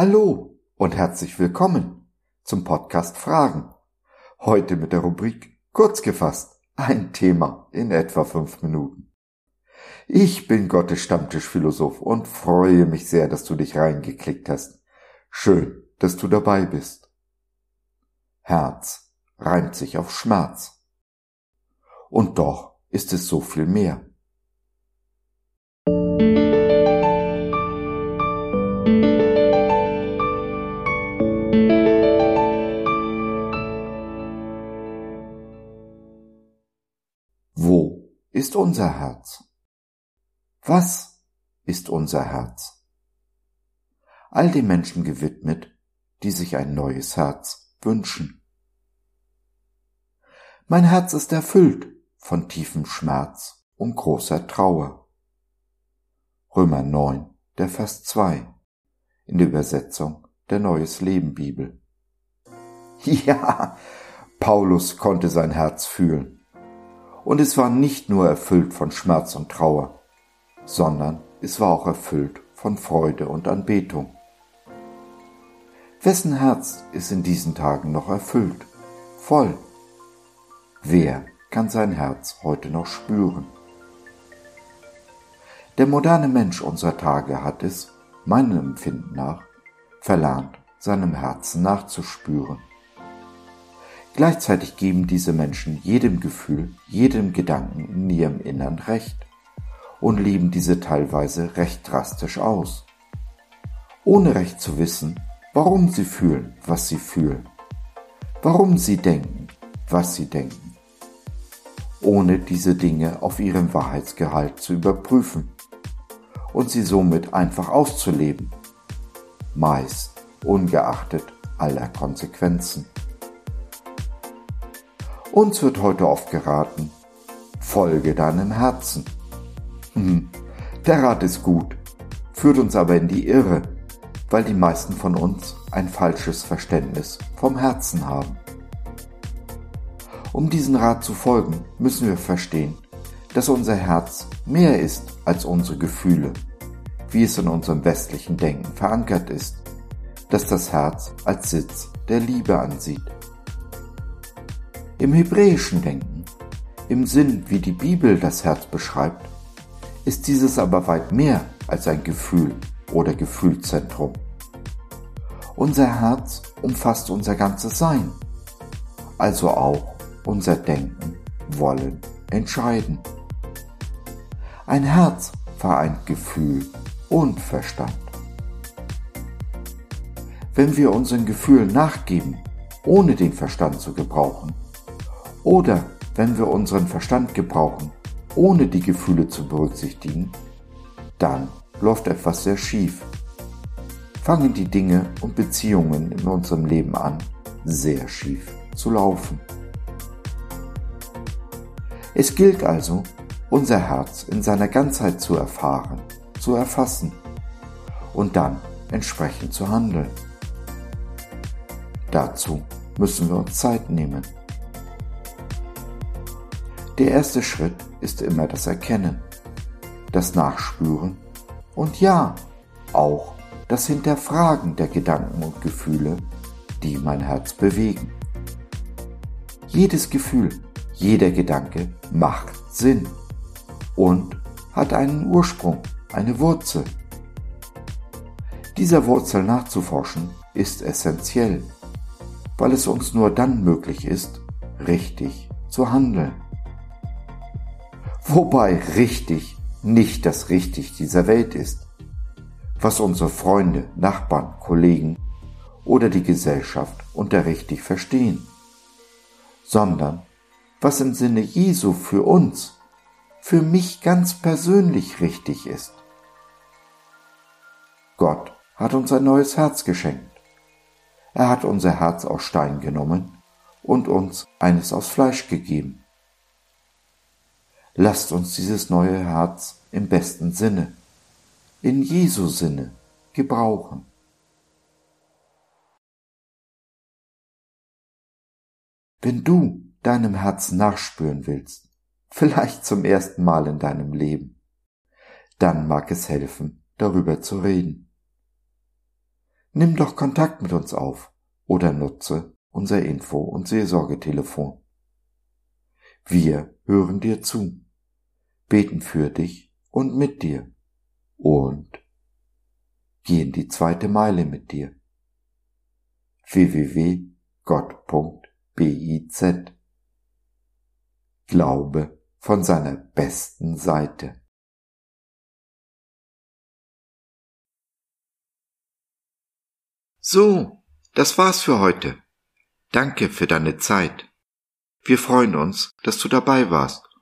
Hallo und herzlich willkommen zum Podcast Fragen. Heute mit der Rubrik Kurz gefasst, ein Thema in etwa fünf Minuten. Ich bin Gottes Stammtischphilosoph und freue mich sehr, dass du dich reingeklickt hast. Schön, dass du dabei bist. Herz reimt sich auf Schmerz. Und doch ist es so viel mehr. Ist unser Herz? Was ist unser Herz? All den Menschen gewidmet, die sich ein neues Herz wünschen. Mein Herz ist erfüllt von tiefem Schmerz und großer Trauer. Römer 9, der Vers 2 in der Übersetzung der Neues Leben Bibel. Ja, Paulus konnte sein Herz fühlen und es war nicht nur erfüllt von Schmerz und Trauer, sondern es war auch erfüllt von Freude und Anbetung. Wessen Herz ist in diesen Tagen noch erfüllt, voll? Wer kann sein Herz heute noch spüren? Der moderne Mensch unserer Tage hat es, meinem Empfinden nach, verlernt, seinem Herzen nachzuspüren. Gleichzeitig geben diese Menschen jedem Gefühl, jedem Gedanken in ihrem Innern Recht und leben diese teilweise recht drastisch aus, ohne recht zu wissen, warum sie fühlen, was sie fühlen, warum sie denken, was sie denken, ohne diese Dinge auf ihren Wahrheitsgehalt zu überprüfen und sie somit einfach auszuleben, meist ungeachtet aller Konsequenzen. Uns wird heute oft geraten, folge deinem Herzen. Hm, der Rat ist gut, führt uns aber in die Irre, weil die meisten von uns ein falsches Verständnis vom Herzen haben. Um diesen Rat zu folgen, müssen wir verstehen, dass unser Herz mehr ist als unsere Gefühle, wie es in unserem westlichen Denken verankert ist, dass das Herz als Sitz der Liebe ansieht. Im hebräischen Denken, im Sinn, wie die Bibel das Herz beschreibt, ist dieses aber weit mehr als ein Gefühl oder Gefühlzentrum. Unser Herz umfasst unser ganzes Sein, also auch unser Denken, Wollen, Entscheiden. Ein Herz vereint Gefühl und Verstand. Wenn wir unseren Gefühlen nachgeben, ohne den Verstand zu gebrauchen, oder wenn wir unseren Verstand gebrauchen, ohne die Gefühle zu berücksichtigen, dann läuft etwas sehr schief. Fangen die Dinge und Beziehungen in unserem Leben an, sehr schief zu laufen. Es gilt also, unser Herz in seiner Ganzheit zu erfahren, zu erfassen und dann entsprechend zu handeln. Dazu müssen wir uns Zeit nehmen. Der erste Schritt ist immer das Erkennen, das Nachspüren und ja, auch das Hinterfragen der Gedanken und Gefühle, die mein Herz bewegen. Jedes Gefühl, jeder Gedanke macht Sinn und hat einen Ursprung, eine Wurzel. Dieser Wurzel nachzuforschen ist essentiell, weil es uns nur dann möglich ist, richtig zu handeln. Wobei richtig nicht das Richtig dieser Welt ist, was unsere Freunde, Nachbarn, Kollegen oder die Gesellschaft unter richtig verstehen, sondern was im Sinne Jesu für uns, für mich ganz persönlich richtig ist. Gott hat uns ein neues Herz geschenkt. Er hat unser Herz aus Stein genommen und uns eines aus Fleisch gegeben. Lasst uns dieses neue Herz im besten Sinne, in Jesu Sinne, gebrauchen. Wenn du deinem Herzen nachspüren willst, vielleicht zum ersten Mal in deinem Leben, dann mag es helfen, darüber zu reden. Nimm doch Kontakt mit uns auf oder nutze unser Info- und Seelsorgetelefon. Wir hören dir zu, beten für dich und mit dir und gehen die zweite Meile mit dir. www.gott.biz Glaube von seiner besten Seite. So, das war's für heute. Danke für deine Zeit. Wir freuen uns, dass du dabei warst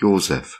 Josef.